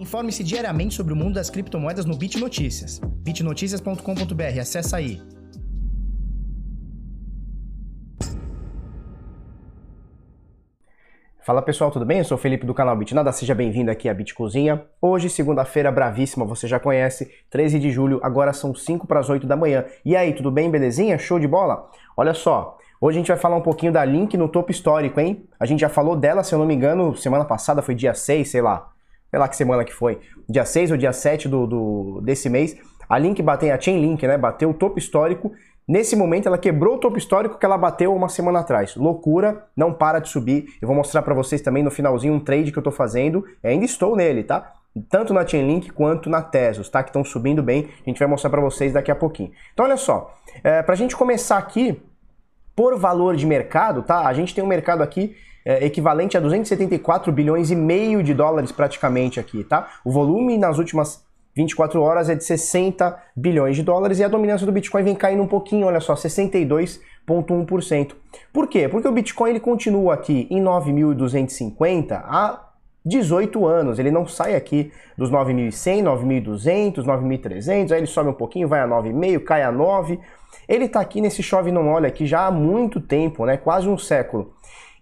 Informe-se diariamente sobre o mundo das criptomoedas no Bit Notícias. bitnoticias.com.br, acessa aí. Fala pessoal, tudo bem? Eu sou o Felipe do canal Bitnada, seja bem-vindo aqui à Bit Cozinha. Hoje, segunda-feira bravíssima, você já conhece, 13 de julho, agora são 5 para as 8 da manhã. E aí, tudo bem, belezinha? Show de bola? Olha só, hoje a gente vai falar um pouquinho da Link no topo histórico, hein? A gente já falou dela, se eu não me engano, semana passada, foi dia 6, sei lá sei lá que semana que foi, dia 6 ou dia 7 do, do, desse mês, a Link bateu, a Chainlink, né, bateu o topo histórico. Nesse momento ela quebrou o topo histórico que ela bateu uma semana atrás. Loucura, não para de subir. Eu vou mostrar para vocês também no finalzinho um trade que eu tô fazendo. Eu ainda estou nele, tá? Tanto na Chainlink quanto na Tesos, tá? Que estão subindo bem. A gente vai mostrar para vocês daqui a pouquinho. Então olha só, é, pra gente começar aqui, por valor de mercado, tá? A gente tem um mercado aqui é, equivalente a 274 bilhões e meio de dólares praticamente aqui, tá? O volume nas últimas 24 horas é de 60 bilhões de dólares e a dominância do Bitcoin vem caindo um pouquinho, olha só, 62,1%. Por quê? Porque o Bitcoin ele continua aqui em 9.250 há 18 anos, ele não sai aqui dos 9.100, 9.200, 9.300, aí ele sobe um pouquinho, vai a 9,5, cai a 9. Ele está aqui nesse chove não olha aqui já há muito tempo, né? Quase um século.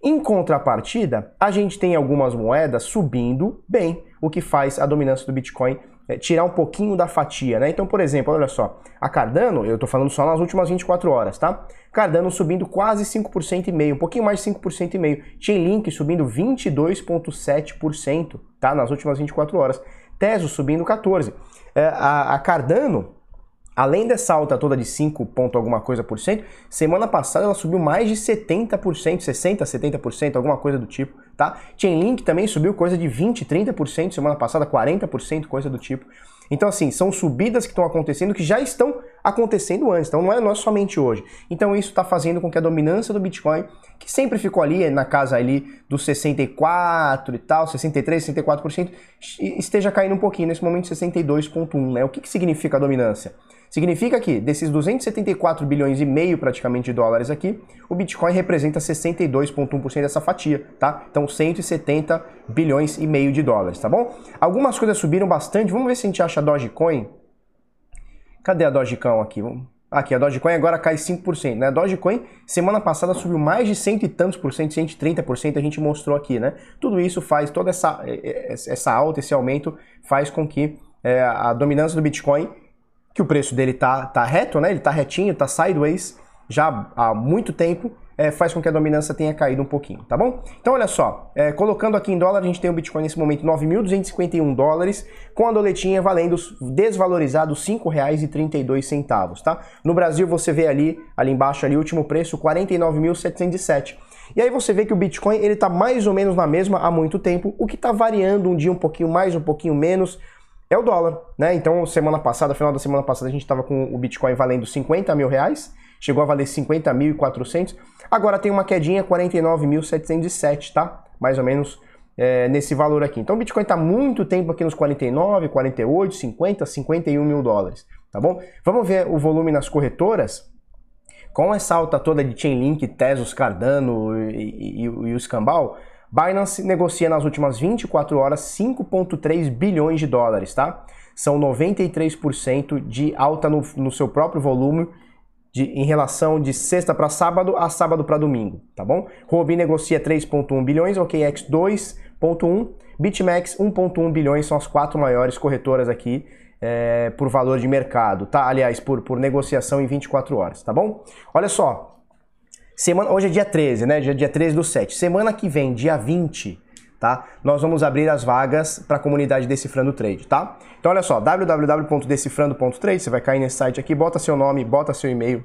Em contrapartida, a gente tem algumas moedas subindo bem, o que faz a dominância do Bitcoin tirar um pouquinho da fatia, né? Então, por exemplo, olha só, a Cardano, eu estou falando só nas últimas 24 horas, tá? Cardano subindo quase 5% e meio, um pouquinho mais de 5% e meio. Chainlink subindo 22,7%, tá? Nas últimas 24 horas. Teso subindo 14%. É, a Cardano Além dessa alta toda de 5 ponto alguma coisa por cento, semana passada ela subiu mais de 70%, 60, 70%, alguma coisa do tipo, tá? Chainlink também subiu coisa de 20, 30% semana passada, 40%, coisa do tipo. Então, assim, são subidas que estão acontecendo que já estão acontecendo antes, então não é, não é somente hoje. Então, isso está fazendo com que a dominância do Bitcoin, que sempre ficou ali na casa ali dos 64 e tal, 63, 64%, esteja caindo um pouquinho, nesse momento 62,1%, né? O que, que significa a dominância? Significa que desses 274 bilhões e meio praticamente de dólares aqui, o Bitcoin representa 62,1% dessa fatia, tá? Então 170 bilhões e meio de dólares, tá bom? Algumas coisas subiram bastante, vamos ver se a gente acha a Dogecoin. Cadê a Dogecoin aqui? Aqui, a Dogecoin agora cai 5%, né? A Dogecoin semana passada subiu mais de cento e tantos por cento, 130%, a gente mostrou aqui, né? Tudo isso faz, toda essa, essa alta, esse aumento, faz com que é, a dominância do Bitcoin que o preço dele tá, tá reto, né? Ele tá retinho, tá sideways já há muito tempo, é, faz com que a dominância tenha caído um pouquinho, tá bom? Então olha só, é, colocando aqui em dólar, a gente tem o Bitcoin nesse momento 9.251 dólares, com a doletinha valendo desvalorizado R$ 5,32, tá? No Brasil você vê ali, ali embaixo, ali, o último preço, 49.707. E aí você vê que o Bitcoin ele tá mais ou menos na mesma há muito tempo, o que está variando um dia um pouquinho mais, um pouquinho menos, é o dólar, né? Então, semana passada, final da semana passada, a gente estava com o Bitcoin valendo 50 mil reais, chegou a valer 50.400, agora tem uma quedinha 49.707, tá? Mais ou menos é, nesse valor aqui. Então, o Bitcoin está muito tempo aqui nos 49, 48, 50, 51 mil dólares, tá bom? Vamos ver o volume nas corretoras. Com essa alta toda de Chainlink, Tesos, Cardano e, e, e o Escambau, Binance negocia nas últimas 24 horas 5,3 bilhões de dólares, tá? São 93% de alta no, no, seu próprio volume de, em relação de sexta para sábado a sábado para domingo, tá bom? Huobi negocia 3,1 bilhões, OKX 2,1, BitMEX 1,1 bilhões, são as quatro maiores corretoras aqui é, por valor de mercado, tá? Aliás, por, por negociação em 24 horas, tá bom? Olha só, Semana, hoje é dia 13, né? Dia, dia 13 do 7. Semana que vem, dia 20, tá? Nós vamos abrir as vagas para a comunidade Decifrando Trade, tá? Então olha só, www.decifrando.trade, você vai cair nesse site aqui, bota seu nome, bota seu e-mail,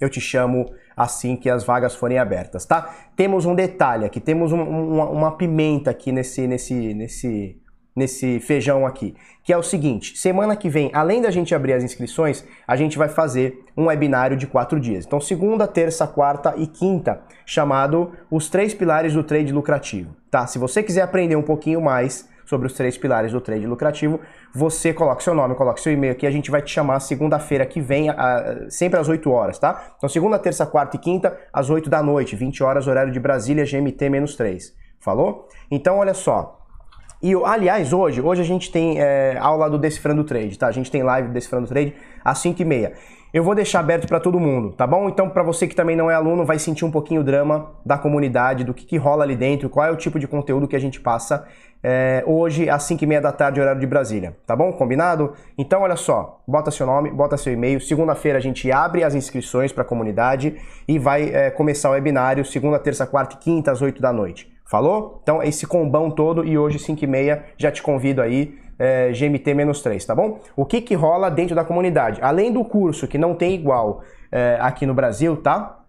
eu te chamo assim que as vagas forem abertas, tá? Temos um detalhe aqui, temos um, uma, uma pimenta aqui nesse, nesse, nesse nesse feijão aqui, que é o seguinte: semana que vem, além da gente abrir as inscrições, a gente vai fazer um webinário de quatro dias. Então, segunda, terça, quarta e quinta, chamado Os Três Pilares do Trade Lucrativo. Tá? Se você quiser aprender um pouquinho mais sobre os três pilares do trade lucrativo, você coloca seu nome, coloca seu e-mail aqui, a gente vai te chamar segunda-feira que vem, sempre às 8 horas, tá? Então, segunda, terça, quarta e quinta, às 8 da noite, 20 horas, horário de Brasília, GMT-3. Falou? Então, olha só, E, aliás, hoje, hoje a gente tem é, aula do Decifrando Trade, tá? A gente tem live do Decifrando Trade às 5h30. Eu vou deixar aberto para todo mundo, tá bom? Então, para você que também não é aluno, vai sentir um pouquinho o drama da comunidade, do que, que rola ali dentro, qual é o tipo de conteúdo que a gente passa é, hoje às 5h30 da tarde, horário de Brasília, tá bom? Combinado? Então, olha só, bota seu nome, bota seu e-mail. Segunda-feira a gente abre as inscrições para a comunidade e vai é, começar o webinário segunda, terça, quarta e quinta às 8 da noite. Falou? Então, esse combão todo e hoje 5h30 já te convido aí é, GMT-3, tá bom? O que que rola dentro da comunidade? Além do curso que não tem igual é, aqui no Brasil, tá?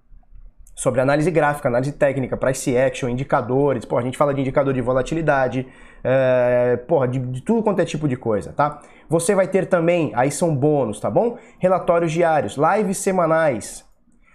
Sobre análise gráfica, análise técnica, price action, indicadores, pô, a gente fala de indicador de volatilidade, é, porra, de, de tudo quanto é tipo de coisa, tá? Você vai ter também, aí são bônus, tá bom? Relatórios diários, lives semanais,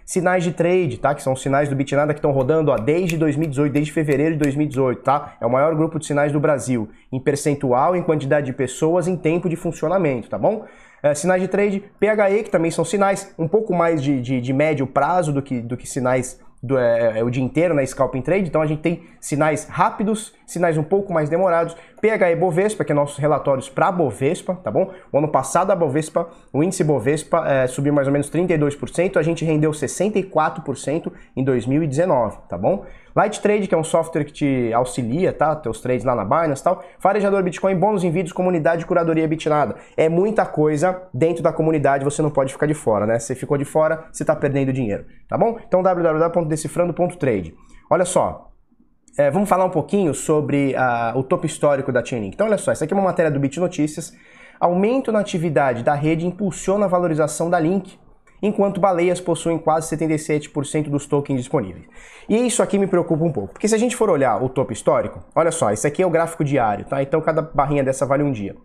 Sinais de trade, tá? Que são os sinais do Bitnada que estão rodando ó, desde 2018, desde fevereiro de 2018, tá? É o maior grupo de sinais do Brasil, em percentual, em quantidade de pessoas, em tempo de funcionamento, tá bom? É, sinais de trade, PHE, que também são sinais um pouco mais de, de, de médio prazo do que, do que sinais do, é, é, o dia inteiro na Scalping Trade, então a gente tem sinais rápidos, sinais um pouco mais demorados. PHE Bovespa, que é nossos relatórios para Bovespa, tá bom? O ano passado a Bovespa, o índice Bovespa é, subiu mais ou menos 32%, a gente rendeu 64% em 2019, tá bom? Light Trade, que é um software que te auxilia, tá? Teus trades lá na Binance e tal. Farejador Bitcoin, bônus em vídeos, comunidade, curadoria Bitnada. É muita coisa dentro da comunidade, você não pode ficar de fora, né? Você ficou de fora, você tá perdendo dinheiro, tá bom? Então www.decifrando.trade. Olha só, é, vamos falar um pouquinho sobre uh, o topo histórico da Chainlink. Então, olha só, essa aqui é uma matéria do Bit Notícias. Aumento na atividade da rede impulsiona a valorização da Link enquanto baleias possuem quase 77% dos tokens disponíveis. E isso aqui me preocupa um pouco, porque se a gente for olhar o topo histórico, olha só, isso aqui é o gráfico diário, tá? Então cada barrinha dessa vale um dia.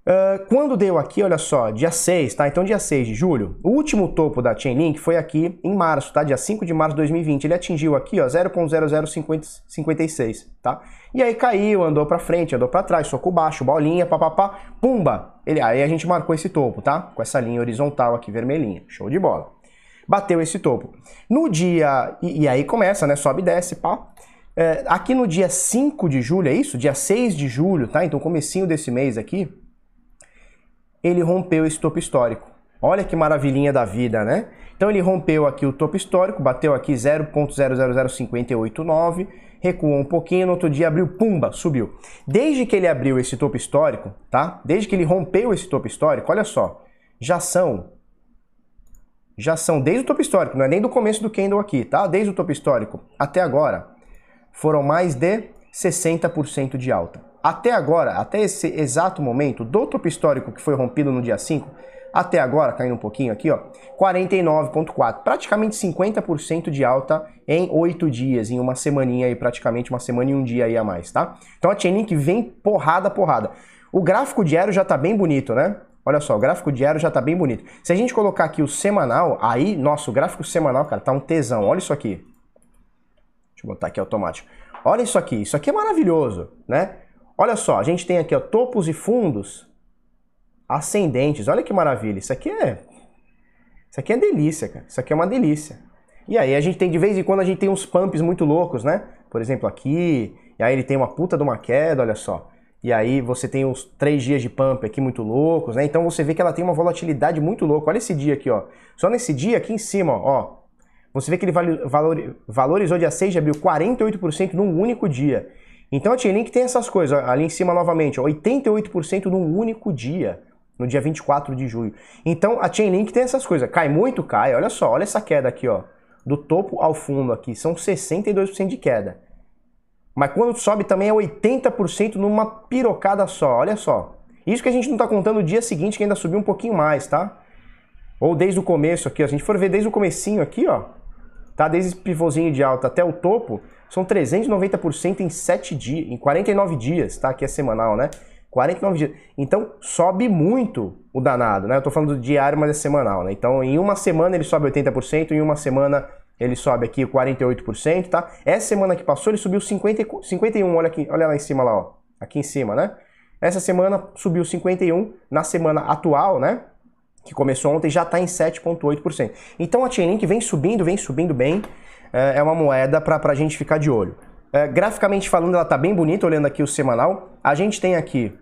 Uh, quando deu aqui, olha só, dia 6, tá? Então dia 6 de julho, o último topo da Chainlink foi aqui em março, tá? Dia 5 de março de 2020. Ele atingiu aqui, ó, 0.0056, tá? E aí caiu, andou para frente, andou para trás, soco baixo, bolinha, papapá, pumba. Ele, aí a gente marcou esse topo, tá? Com essa linha horizontal aqui vermelhinha. Show de bola. Bateu esse topo. No dia e, e aí começa, né? Sobe e desce, pá. É, aqui no dia 5 de julho, é isso? Dia 6 de julho, tá? Então comecinho desse mês aqui, ele rompeu esse topo histórico. Olha que maravilhinha da vida, né? Então ele rompeu aqui o topo histórico, bateu aqui 0.000589, recuou um pouquinho, no outro dia abriu, pumba, subiu. Desde que ele abriu esse topo histórico, tá? Desde que ele rompeu esse topo histórico, olha só, já são já são desde o topo histórico, não é nem do começo do candle aqui, tá? Desde o topo histórico até agora, foram mais de 60% de alta. Até agora, até esse exato momento, do topo histórico que foi rompido no dia 5, até agora, caindo um pouquinho aqui, ó, 49,4, praticamente 50% de alta em 8 dias, em uma semaninha aí, praticamente uma semana e um dia aí a mais, tá? Então a Chainlink vem porrada, porrada. O gráfico diário já tá bem bonito, né? Olha só, o gráfico diário já tá bem bonito. Se a gente colocar aqui o semanal, aí, nossa, o gráfico semanal, cara, tá um tesão. Olha isso aqui. Deixa eu botar aqui automático. Olha isso aqui, isso aqui é maravilhoso, né? Olha só, a gente tem aqui ó, topos e fundos ascendentes. Olha que maravilha. Isso aqui é. Isso aqui é delícia, cara. Isso aqui é uma delícia. E aí a gente tem, de vez em quando, a gente tem uns pumps muito loucos, né? Por exemplo, aqui. E aí ele tem uma puta de uma queda, olha só. E aí você tem os três dias de pump aqui muito loucos, né? Então você vê que ela tem uma volatilidade muito louca. Olha esse dia aqui, ó. Só nesse dia aqui em cima, ó. Você vê que ele valor, valorizou dia 6 de abril 48% num único dia. Então a Chainlink tem essas coisas, ali em cima novamente, 88% num único dia, no dia 24 de julho. Então a Chainlink tem essas coisas, cai muito, cai, olha só, olha essa queda aqui, ó, do topo ao fundo aqui, são 62% de queda. Mas quando sobe também é 80% numa pirocada só, olha só. Isso que a gente não está contando o dia seguinte, que ainda subiu um pouquinho mais, tá? Ou desde o começo aqui, ó, se a gente for ver desde o comecinho aqui, ó, tá? Desde esse pivôzinho de alta até o topo, são 390% em 7 dias, em 49 dias, tá? Que é semanal, né? 49 dias. Então sobe muito o danado, né? Eu tô falando do diário, mas é semanal, né? Então em uma semana ele sobe 80%, em uma semana ele sobe aqui 48%, tá? Essa semana que passou ele subiu 50, 51, olha aqui, olha lá em cima lá, ó. Aqui em cima, né? Essa semana subiu 51, na semana atual, né? Que começou ontem já está em 7,8%. Então a Chainlink vem subindo, vem subindo bem. É, é uma moeda para a gente ficar de olho. É, graficamente falando, ela tá bem bonita, olhando aqui o semanal. A gente tem aqui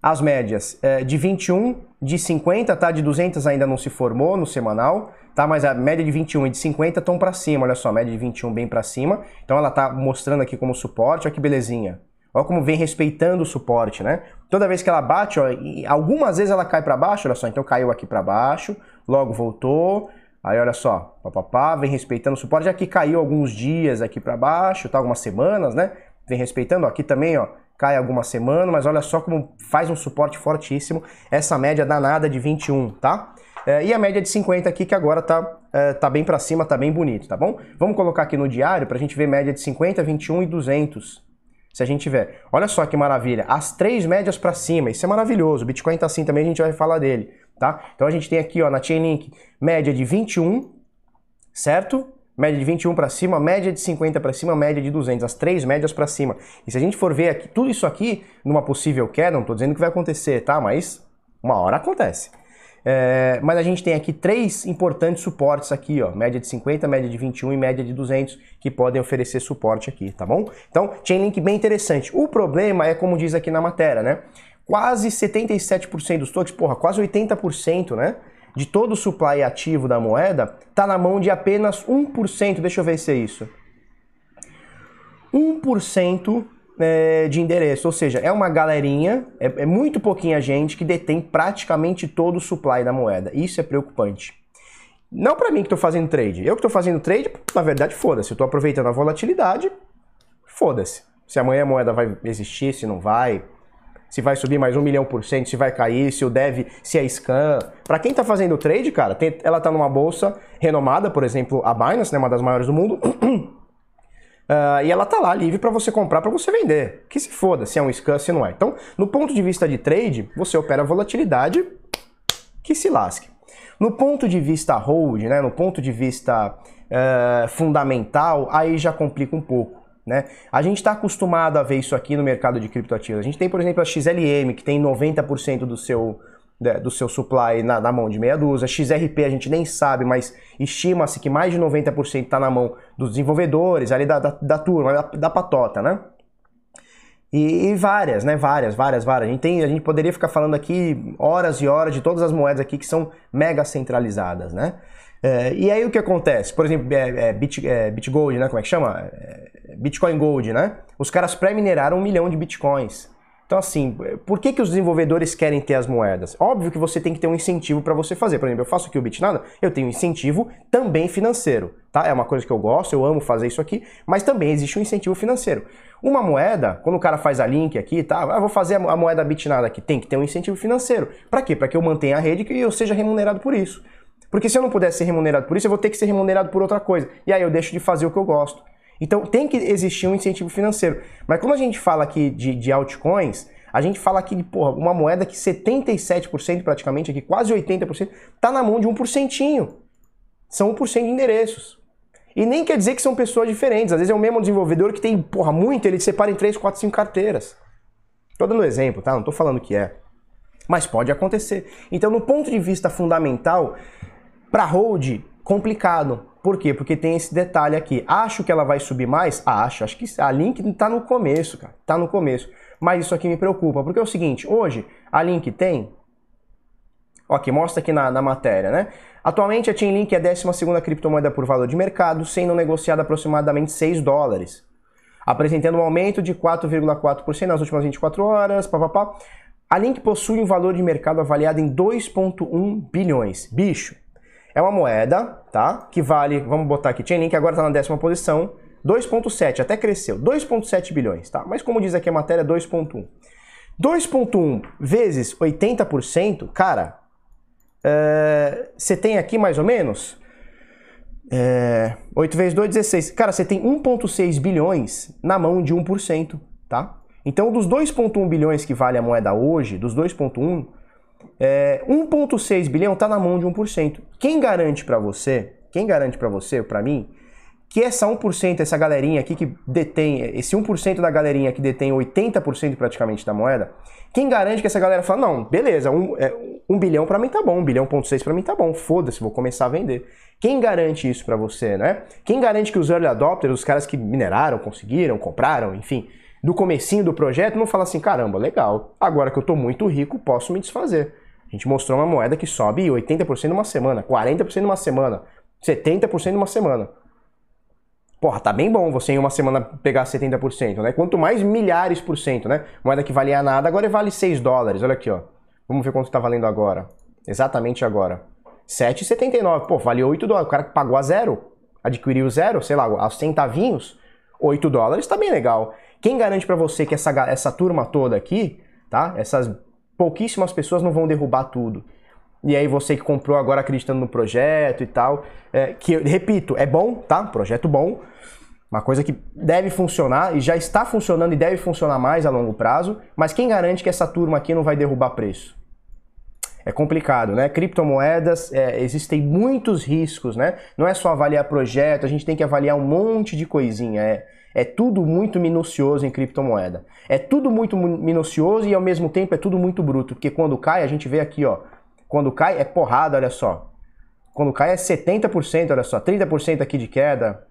as médias é, de 21, de 50, tá? De 200 ainda não se formou no semanal, tá? Mas a média de 21 e de 50 estão para cima, olha só, a média de 21 bem para cima. Então ela tá mostrando aqui como suporte, olha que belezinha. Olha como vem respeitando o suporte, né? Toda vez que ela bate, ó, algumas vezes ela cai para baixo, olha só, então caiu aqui para baixo, logo voltou. Aí olha só, papapá, vem respeitando o suporte, que caiu alguns dias aqui para baixo, tá? Algumas semanas, né? Vem respeitando, ó, aqui também, ó, cai algumas semanas, mas olha só como faz um suporte fortíssimo essa média danada de 21, tá? É, e a média de 50 aqui que agora tá, é, tá bem para cima, tá bem bonito, tá bom? Vamos colocar aqui no diário para a gente ver média de 50, 21 e 200. Se a gente tiver, olha só que maravilha, as três médias para cima, isso é maravilhoso. O Bitcoin tá assim também, a gente vai falar dele, tá? Então a gente tem aqui, ó, na Chainlink, média de 21, certo? Média de 21 para cima, média de 50 para cima, média de 200, as três médias para cima. E se a gente for ver aqui, tudo isso aqui numa possível queda, não estou dizendo que vai acontecer, tá? Mas uma hora acontece. É, mas a gente tem aqui três importantes suportes aqui, ó, média de 50, média de 21 e média de 200, que podem oferecer suporte aqui, tá bom? Então, Chainlink bem interessante. O problema é, como diz aqui na matéria, né? Quase 77% dos tokens, porra, quase 80%, né? de todo o supply ativo da moeda está na mão de apenas 1%, deixa eu ver se é isso. 1% é, de endereço, ou seja, é uma galerinha, é, é muito pouquinha gente que detém praticamente todo o supply da moeda. Isso é preocupante. Não para mim que estou fazendo trade. Eu que estou fazendo trade, na verdade, foda-se. Eu estou aproveitando a volatilidade, foda-se. Se amanhã a moeda vai existir, se não vai, se vai subir mais um milhão por cento, se vai cair, se o deve, se é scan. Para quem está fazendo trade, cara, tem, ela está numa bolsa renomada, por exemplo, a Binance, né, uma das maiores do mundo. Uh, e ela tá lá livre para você comprar, para você vender. Que se foda se é um scan, se não é. Então, no ponto de vista de trade, você opera volatilidade que se lasque. No ponto de vista hold, né, no ponto de vista uh, fundamental, aí já complica um pouco. Né? A gente está acostumado a ver isso aqui no mercado de criptoativos. A gente tem, por exemplo, a XLM, que tem 90% do seu, né, do seu supply na, na, mão de meia dúzia. XRP a gente nem sabe, mas estima-se que mais de 90% está na mão dos desenvolvedores, ali da, da, da turma, da, da, patota, né? E, e, várias, né? Várias, várias, várias. A gente, tem, a gente poderia ficar falando aqui horas e horas de todas as moedas aqui que são mega centralizadas, né? É, e aí o que acontece? Por exemplo, é, é, Bit, é, Bitgold, né? Como é que chama? É, Bitcoin Gold, né? Os caras pré-mineraram um milhão de bitcoins. Então, assim, por que, que os desenvolvedores querem ter as moedas? Óbvio que você tem que ter um incentivo para você fazer. Por exemplo, eu faço aqui o Bitnada, eu tenho incentivo também financeiro, tá? É uma coisa que eu gosto, eu amo fazer isso aqui, mas também existe um incentivo financeiro. Uma moeda, quando o cara faz a link aqui, tá? Ah, vou fazer a moeda Bitnada aqui, tem que ter um incentivo financeiro. Para quê? Para que eu mantenha a rede e eu seja remunerado por isso. Porque se eu não puder ser remunerado por isso, eu vou ter que ser remunerado por outra coisa. E aí eu deixo de fazer o que eu gosto. Então tem que existir um incentivo financeiro. Mas quando a gente fala aqui de, de altcoins, a gente fala aqui de porra, uma moeda que 77% praticamente, aqui quase 80%, está na mão de 1%. São 1% de endereços. E nem quer dizer que são pessoas diferentes. Às vezes é o mesmo desenvolvedor que tem, porra, muito, ele separa em 3, 4, 5 carteiras. Tô dando exemplo, tá? Não tô falando que é. Mas pode acontecer. Então, no ponto de vista fundamental, para hold, complicado. Por quê? Porque tem esse detalhe aqui. Acho que ela vai subir mais? Acho. Acho que a Link está no começo, cara. Está no começo. Mas isso aqui me preocupa. Porque é o seguinte, hoje a Link tem... Ok, mostra aqui na, na matéria, né? Atualmente a Chainlink é a 12ª criptomoeda por valor de mercado, sendo negociada aproximadamente 6 dólares. Apresentando um aumento de 4,4% nas últimas 24 horas, papapá. A Link possui um valor de mercado avaliado em 2,1 bilhões. Bicho, é uma moeda, tá? Que vale, vamos botar aqui, Chainlink agora está na décima posição, 2.7, até cresceu, 2.7 bilhões, tá? Mas como diz aqui a matéria, 2.1. 2.1 vezes 80%, cara, é, você tem aqui mais ou menos é, 8 vezes 2, 16. Cara, você tem 1.6 bilhões na mão de 1%, tá? Então, dos 2.1 bilhões que vale a moeda hoje, dos 2.1, é, 1,6 bilhão está na mão de 1%. Quem garante para você, quem garante para você, para mim, que essa 1%, essa galerinha aqui que detém, esse 1% da galerinha que detém 80% praticamente da moeda, quem garante que essa galera fala, não, beleza, um, é, um bilhão para mim tá bom, um bilhão ponto seis para mim tá bom, foda-se, vou começar a vender. Quem garante isso para você, né? Quem garante que os early adopters, os caras que mineraram, conseguiram, compraram, enfim, do comecinho do projeto, não fala assim, caramba, legal, agora que eu tô muito rico, posso me desfazer. A gente mostrou uma moeda que sobe 80% numa semana, 40% numa semana, 70% numa semana. Porra, tá bem bom você em uma semana pegar 70%, né? Quanto mais milhares por cento, né? Moeda que valia nada, agora vale 6 dólares. Olha aqui, ó. Vamos ver quanto tá valendo agora. Exatamente agora. 7,79. Pô, vale 8 dólares. O cara que pagou a zero, adquiriu zero, sei lá, aos centavinhos, 8 dólares tá bem legal. Quem garante para você que essa, essa turma toda aqui, tá? Essas pouquíssimas pessoas não vão derrubar tudo e aí você que comprou agora acreditando no projeto e tal, é, que, repito, é bom, tá? Projeto bom, uma coisa que deve funcionar e já está funcionando e deve funcionar mais a longo prazo, mas quem garante que essa turma aqui não vai derrubar preço? É complicado, né? Criptomoedas, é, existem muitos riscos, né? Não é só avaliar projeto, a gente tem que avaliar um monte de coisinha. É, é tudo muito minucioso em criptomoeda. É tudo muito minucioso e ao mesmo tempo é tudo muito bruto, porque quando cai, a gente vê aqui, ó, quando cai é porrada, olha só. Quando cai é 70%, olha só, 30% aqui de queda.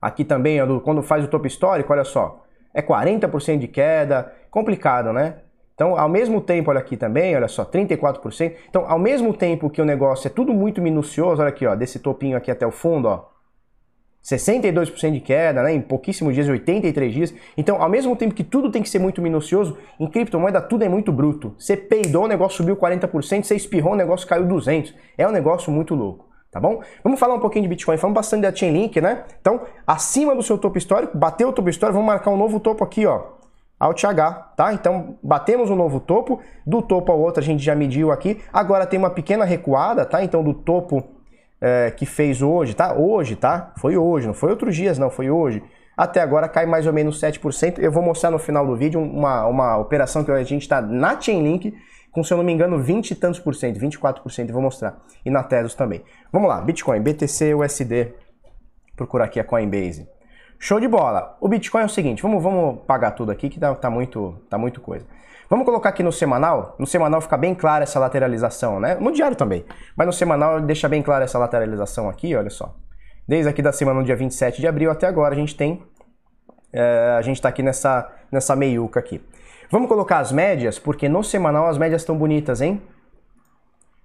Aqui também, quando faz o topo histórico, olha só, é 40% de queda. Complicado, né? Então, ao mesmo tempo, olha aqui também, olha só, 34%. Então, ao mesmo tempo que o negócio é tudo muito minucioso, olha aqui, ó, desse topinho aqui até o fundo, ó, 62% de queda, né, em pouquíssimos dias, 83 dias. Então, ao mesmo tempo que tudo tem que ser muito minucioso, em criptomoeda tudo é muito bruto. Você peidou, o negócio subiu 40%, você espirrou, o negócio caiu 200. É um negócio muito louco, tá bom? Vamos falar um pouquinho de Bitcoin, falamos bastante da Chainlink, né? Então, acima do seu topo histórico, bateu o topo histórico, vamos marcar um novo topo aqui, ó. Alt H, tá? Então, batemos um novo topo, do topo ao outro a gente já mediu aqui. Agora tem uma pequena recuada, tá? Então, do topo é, que fez hoje, tá? Hoje, tá? Foi hoje, não foi outros dias, não, foi hoje. Até agora cai mais ou menos 7%. Eu vou mostrar no final do vídeo uma, uma operação que a gente está na Chainlink com, se eu não me engano, 20 e tantos por cento, 24%, eu vou mostrar. E na Tesos também. Vamos lá, Bitcoin, BTC, USD. Procurar aqui a Coinbase. Show de bola. O Bitcoin é o seguinte, vamos, vamos pagar tudo aqui que tá, tá, muito, tá muito coisa. Vamos colocar aqui no semanal. No semanal fica bem clara essa lateralização, né? No diário também. Mas no semanal deixa bem clara essa lateralização aqui, olha só. Desde aqui da semana no dia 27 de abril até agora a gente tem... É, a gente está aqui nessa, nessa meiuca aqui. Vamos colocar as médias, porque no semanal as médias estão bonitas, hein?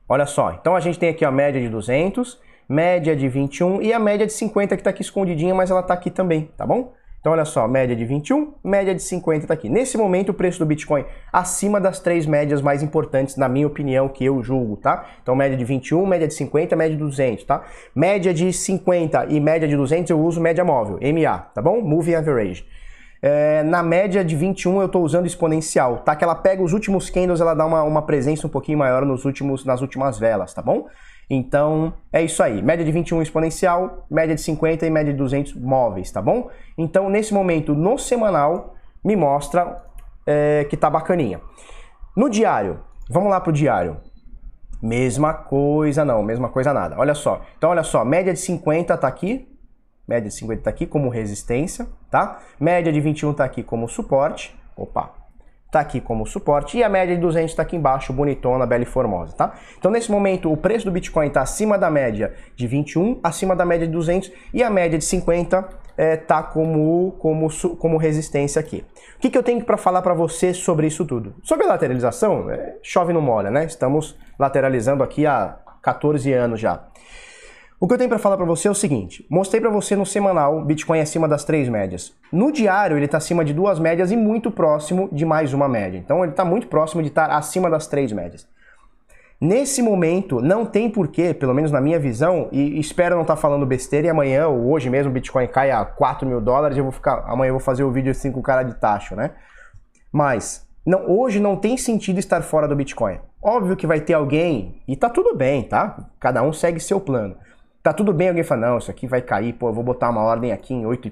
Olha só, então a gente tem aqui a média de 200, média de 21 e a média de 50 que está aqui escondidinha, mas ela está aqui também, tá bom? Então, olha só, média de 21, média de 50 está aqui. Nesse momento, o preço do Bitcoin acima das três médias mais importantes, na minha opinião, que eu julgo, tá? Então, média de 21, média de 50, média de 200, tá? Média de 50 e média de 200 eu uso média móvel, MA, tá bom? Moving Average. É, na média de 21 eu estou usando exponencial, tá? Que ela pega os últimos candles, ela dá uma, uma presença um pouquinho maior nos últimos, nas últimas velas, tá bom? Então, é isso aí. Média de 21 exponencial, média de 50 e média de 200 móveis, tá bom? Então, nesse momento, no semanal, me mostra é, que tá bacaninha. No diário, vamos lá pro diário. Mesma coisa não, mesma coisa nada. Olha só. Então, olha só, média de 50 tá aqui. Média de 50 tá aqui como resistência, tá? Média de 21 tá aqui como suporte. Opa, está aqui como suporte e a média de 200 está aqui embaixo, bonitona, bela e formosa, tá? Então nesse momento o preço do Bitcoin está acima da média de 21, acima da média de 200 e a média de 50 é, tá como, como, como resistência aqui. O que, que eu tenho para falar para você sobre isso tudo? Sobre a lateralização, é, chove no molha, né? Estamos lateralizando aqui há 14 anos já. O que eu tenho para falar para você é o seguinte: mostrei para você no semanal Bitcoin acima das três médias. No diário ele está acima de duas médias e muito próximo de mais uma média. Então ele está muito próximo de estar acima das três médias. Nesse momento, não tem porquê, pelo menos na minha visão, e espero não estar tá falando besteira, e amanhã ou hoje mesmo o Bitcoin cai a 4 mil dólares, eu vou ficar. Amanhã eu vou fazer o vídeo assim com cara de tacho, né? Mas não, hoje não tem sentido estar fora do Bitcoin. Óbvio que vai ter alguém, e tá tudo bem, tá? Cada um segue seu plano. Tá tudo bem, alguém fala, não, isso aqui vai cair, pô, eu vou botar uma ordem aqui em 8 e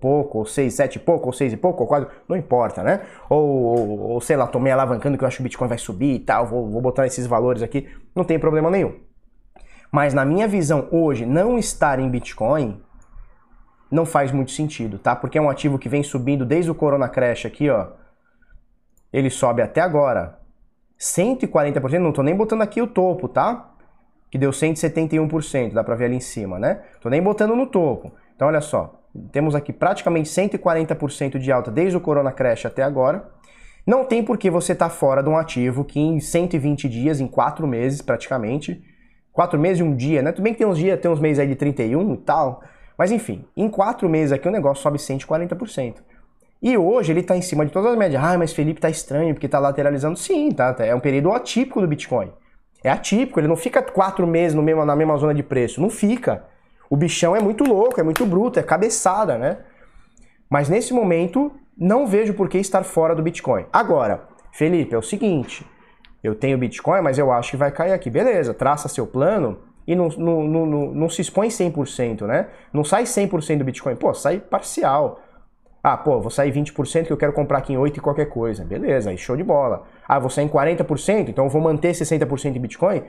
pouco, ou 6, 7 e pouco, ou 6 e pouco, ou 4, não importa, né? Ou, ou, ou, sei lá, tomei alavancando que eu acho que o Bitcoin vai subir e tal, vou, vou botar esses valores aqui, não tem problema nenhum. Mas na minha visão hoje, não estar em Bitcoin não faz muito sentido, tá? Porque é um ativo que vem subindo desde o Corona Crash aqui, ó. Ele sobe até agora. 140%, não tô nem botando aqui o topo, tá? Que deu 171%, dá para ver ali em cima, né? Tô nem botando no topo. Então olha só, temos aqui praticamente 140% de alta desde o Corona Crash até agora. Não tem por que você estar tá fora de um ativo que em 120 dias, em 4 meses praticamente, 4 meses e um dia, né? Tudo bem que tem uns dias, tem uns meses aí de 31 e tal, mas enfim, em 4 meses aqui o negócio sobe 140%. E hoje ele está em cima de todas as médias. Ah, mas Felipe está estranho porque está lateralizando. Sim, tá? É um período atípico do Bitcoin. É atípico, ele não fica quatro meses no mesmo, na mesma zona de preço. Não fica. O bichão é muito louco, é muito bruto, é cabeçada, né? Mas nesse momento, não vejo por que estar fora do Bitcoin. Agora, Felipe, é o seguinte: eu tenho Bitcoin, mas eu acho que vai cair aqui. Beleza, traça seu plano e não, não, não, não, não se expõe 100%, né? Não sai 100% do Bitcoin. Pô, sai parcial. Ah, pô, vou sair 20% que eu quero comprar aqui em 8 e qualquer coisa. Beleza, aí show de bola. Ah, vou sair em 40%, então eu vou manter 60% em Bitcoin,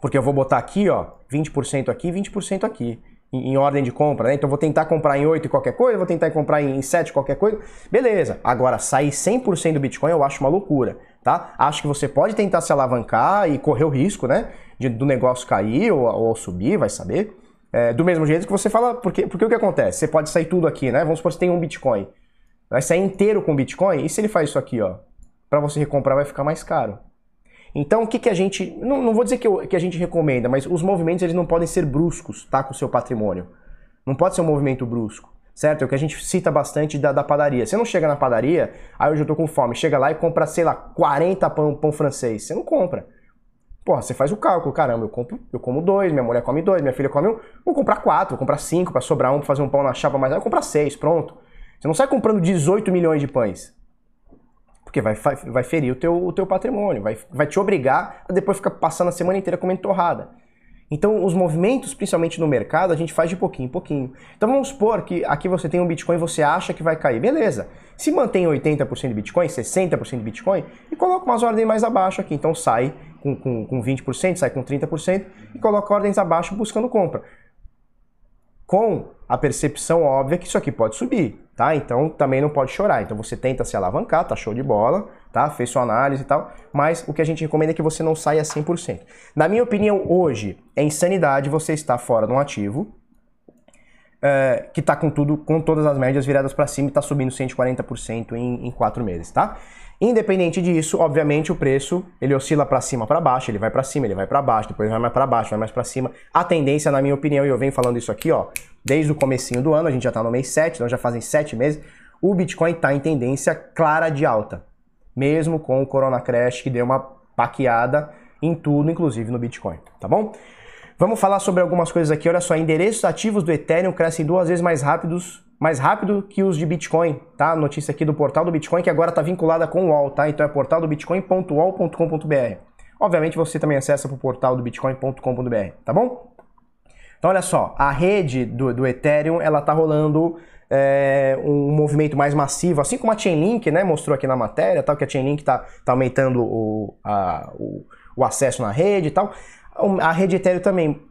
porque eu vou botar aqui, ó, 20% aqui, 20% aqui em, ordem de compra, né? Então vou tentar comprar em 8 e qualquer coisa, vou tentar comprar em 7 qualquer coisa. Beleza. Agora, sair 100% do Bitcoin eu acho uma loucura, tá? Acho que você pode tentar se alavancar e correr o risco, né? De, do negócio cair ou, ou subir, vai saber. É, do mesmo jeito que você fala, porque, porque o que acontece? Você pode sair tudo aqui, né? Vamos supor que você tem um Bitcoin. Vai sair inteiro com Bitcoin, e se ele faz isso aqui, ó? Para você recomprar vai ficar mais caro. Então, o que, que a gente. Não, não vou dizer que, eu, que a gente recomenda, mas os movimentos eles não podem ser bruscos, tá? Com o seu patrimônio. Não pode ser um movimento brusco, certo? É o que a gente cita bastante da, da padaria. Você não chega na padaria, aí hoje eu tô com fome, chega lá e compra, sei lá, 40 pão, pão francês. Você não compra. Porra, você faz o cálculo, caramba, eu compro, eu como dois, minha mulher come dois, minha filha come um, vou comprar quatro, vou comprar cinco para sobrar um pra fazer um pão na chapa, mas aí eu comprar seis, pronto. Você não sai comprando 18 milhões de pães. Porque vai, vai, vai ferir o teu, o teu patrimônio, vai, vai te obrigar a depois ficar passando a semana inteira comendo torrada. Então, os movimentos, principalmente no mercado, a gente faz de pouquinho em pouquinho. Então, vamos supor que aqui você tem um Bitcoin e você acha que vai cair. Beleza. Se mantém 80% de Bitcoin, 60% de Bitcoin, e coloca umas ordens mais abaixo aqui. Então, sai com, com, com 20%, sai com 30% e coloca ordens abaixo buscando compra. Com a percepção óbvia que isso aqui pode subir tá? Então também não pode chorar. Então você tenta se alavancar, tá show de bola, tá? Fez sua análise e tal, mas o que a gente recomenda é que você não saia 100%. Na minha opinião, hoje é insanidade você estar fora de um ativo é, que está com tudo, com todas as médias viradas para cima e está subindo 140% em, em 4 meses, tá? Independente disso, obviamente o preço ele oscila para cima, para baixo, ele vai para cima, ele vai para baixo, depois vai mais para baixo, vai mais para cima. A tendência, na minha opinião, e eu venho falando isso aqui, ó, desde o comecinho do ano, a gente já está no mês 7, então já fazem 7 meses, o Bitcoin está em tendência clara de alta, mesmo com o Corona Crash que deu uma paqueada em tudo, inclusive no Bitcoin, tá bom? Vamos falar sobre algumas coisas aqui. Olha só, endereços ativos do Ethereum crescem duas vezes mais rápidos, mais rápido que os de Bitcoin, tá? Notícia aqui do portal do Bitcoin que agora está vinculada com o UOL, tá? Então é portaldobitcoin.uol.com.br. Obviamente você também acessa para o portal do bitcoin.com.br, tá bom? Então olha só, a rede do, do Ethereum ela tá rolando é, um movimento mais massivo, assim como a Chainlink, né, mostrou aqui na matéria, tal que a Chainlink tá, tá aumentando o, a, o, o acesso na rede e tal a rede Ethereum também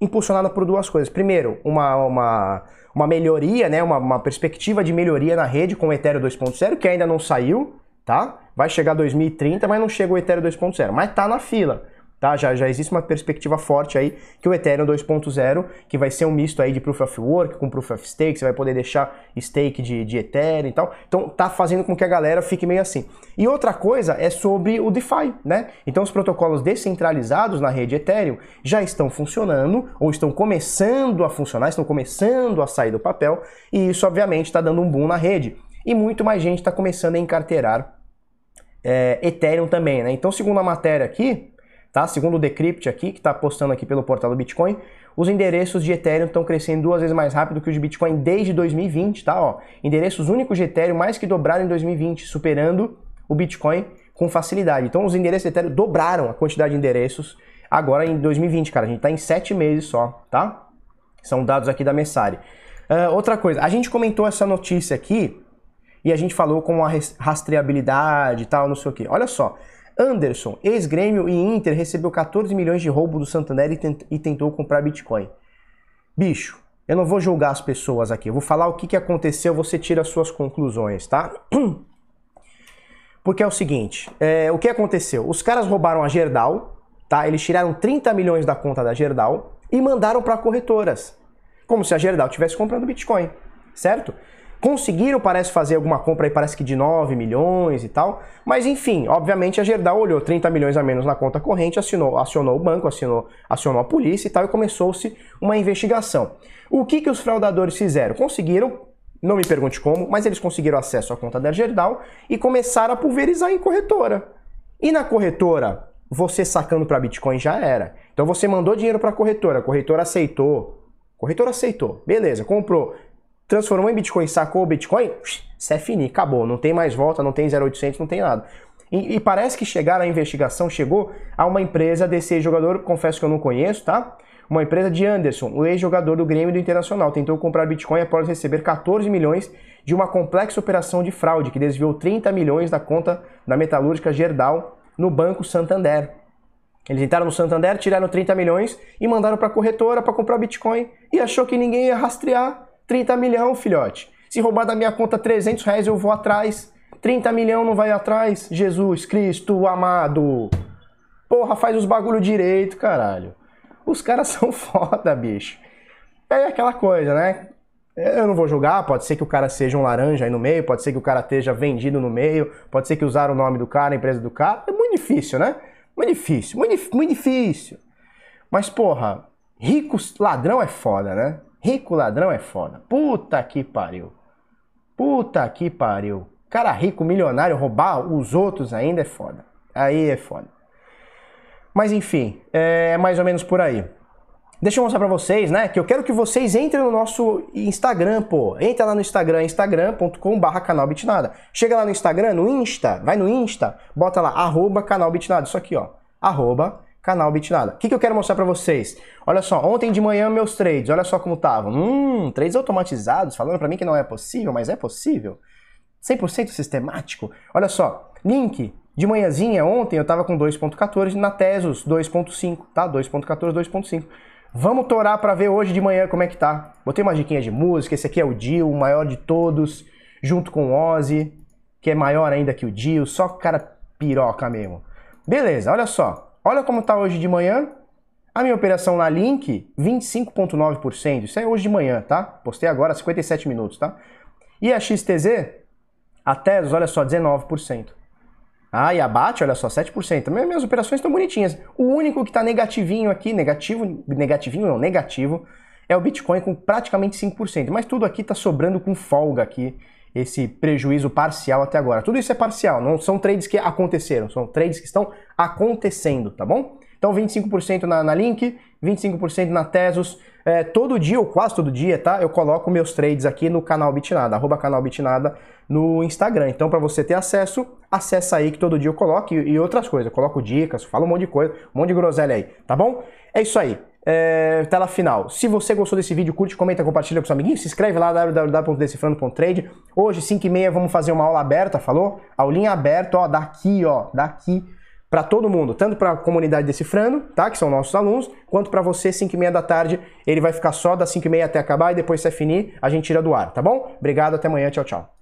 impulsionada por duas coisas. Primeiro, uma, uma, uma melhoria, né, uma, uma perspectiva de melhoria na rede com o Ethereum 2.0, que ainda não saiu, tá? Vai chegar 2030, mas não chega o Ethereum 2.0, mas tá na fila. Tá? Já, já existe uma perspectiva forte aí que o Ethereum 2.0, que vai ser um misto aí de Proof of Work com Proof of Stake, você vai poder deixar stake de, de Ethereum e tal. Então tá fazendo com que a galera fique meio assim. E outra coisa é sobre o DeFi, né? Então os protocolos descentralizados na rede Ethereum já estão funcionando ou estão começando a funcionar, estão começando a sair do papel e isso obviamente está dando um boom na rede. E muito mais gente está começando a encarteirar é, Ethereum também, né? Então segundo a matéria aqui, Tá? Segundo o Decrypt aqui, que está postando aqui pelo portal do Bitcoin, os endereços de Ethereum estão crescendo duas vezes mais rápido que os de Bitcoin desde 2020, tá? Ó, endereços únicos de Ethereum mais que dobraram em 2020, superando o Bitcoin com facilidade. Então os endereços de Ethereum dobraram a quantidade de endereços agora em 2020, cara. A gente está em sete meses só, tá? São dados aqui da Messari. Uh, outra coisa, a gente comentou essa notícia aqui e a gente falou com a rastreabilidade e tal, não sei o que. Olha só, Anderson, ex-Grêmio e Inter, recebeu 14 milhões de roubo do Santander e, tent e tentou comprar Bitcoin. Bicho, eu não vou julgar as pessoas aqui, eu vou falar o que, que aconteceu, você tira as suas conclusões, tá? Porque é o seguinte, é, o que aconteceu? Os caras roubaram a Gerdau, tá? Eles tiraram 30 milhões da conta da Gerdau e mandaram para corretoras. Como se a Gerdau estivesse comprando Bitcoin, certo? Conseguiram, parece, fazer alguma compra aí, parece que de 9 milhões e tal. Mas enfim, obviamente a Gerdau olhou 30 milhões a menos na conta corrente, assinou, acionou o banco, acionou, acionou a polícia e tal, e começou-se uma investigação. O que, que os fraudadores fizeram? Conseguiram, não me pergunte como, mas eles conseguiram acesso à conta da Gerdau e começaram a pulverizar em corretora. E na corretora, você sacando para Bitcoin já era. Então você mandou dinheiro para a corretora, a corretora aceitou. Corretora aceitou, beleza, comprou transformou em Bitcoin, sacou o Bitcoin, isso é fini, acabou, não tem mais volta, não tem 0800, não tem nada. E, e parece que chegaram a investigação, chegou a uma empresa desse jogador, confesso que eu não conheço, tá? Uma empresa de Anderson, o ex-jogador do Grêmio do Internacional, tentou comprar Bitcoin após receber 14 milhões de uma complexa operação de fraude que desviou 30 milhões da conta da metalúrgica Gerdau no Banco Santander. Eles entraram no Santander, tiraram 30 milhões e mandaram para a corretora para comprar Bitcoin e achou que ninguém ia rastrear 30 milhão, filhote. Se roubar da minha conta 300 reais, eu vou atrás. 30 milhão não vai atrás. Jesus Cristo amado. Porra, faz os bagulho direito, caralho. Os caras são foda, bicho. É aquela coisa, né? Eu não vou julgar, pode ser que o cara seja um laranja aí no meio, pode ser que o cara esteja vendido no meio, pode ser que usaram o nome do cara, a empresa do cara. É muito difícil, né? Muito difícil, muito, muito difícil. Mas, porra, rico ladrão é foda, né? Rico ladrão é foda. Puta que pariu. Puta que pariu. Cara rico, milionário, roubar os outros ainda é foda. Aí é foda. Mas enfim, é mais ou menos por aí. Deixa eu mostrar pra vocês, né? Que eu quero que vocês entrem no nosso Instagram, pô. Entra lá no Instagram, instagram.com barra canal Bitnada. Chega lá no Instagram, no Insta, vai no Insta, bota lá, arroba canal Bitnada. Isso aqui, ó. Arroba canal Bitnada. O que, que eu quero mostrar para vocês? Olha só, ontem de manhã meus trades, olha só como estavam. Hum, trades automatizados, falando para mim que não é possível, mas é possível. 100% sistemático. Olha só, link de manhãzinha ontem eu tava com 2.14 na Tesos 2.5, tá? 2.14, 2.5. Vamos torar para ver hoje de manhã como é que tá. Botei uma diquinha de música, esse aqui é o Dio, o maior de todos, junto com o Ozzy, que é maior ainda que o Dio, só cara piroca mesmo. Beleza, olha só. Olha como está hoje de manhã. A minha operação na Link, 25,9%. Isso é hoje de manhã, tá? Postei agora, 57 minutos, tá? E a XTZ, a Tesos, olha só, 19%. Ah, e a BAT, olha só, 7%. Minhas operações estão bonitinhas. O único que está negativinho aqui, negativo, negativinho não, negativo, é o Bitcoin com praticamente 5%. Mas tudo aqui está sobrando com folga aqui esse prejuízo parcial até agora. Tudo isso é parcial, não são trades que aconteceram, são trades que estão acontecendo, tá bom? Então 25% na, na Link, 25% na Tesos, é, todo dia, ou quase todo dia, tá? Eu coloco meus trades aqui no canal Bitnada, arroba canal Bitnada no Instagram. Então para você ter acesso, acessa aí que todo dia eu coloco e, e outras coisas. Eu coloco dicas, falo um monte de coisa, um monte de groselha aí, tá bom? É isso aí é, tela final. Se você gostou desse vídeo, curte, comenta, compartilha com seu amiguinho, se inscreve lá www.decifrando.trade. Hoje, 5 e meia, vamos fazer uma aula aberta, falou? Aulinha aberta, ó, daqui, ó, daqui para todo mundo, tanto para a comunidade Decifrando, tá, que são nossos alunos, quanto para você, 5 e meia da tarde. Ele vai ficar só das 5 e meia até acabar e depois se finir, a gente tira do ar, tá bom? Obrigado, até amanhã, tchau, tchau.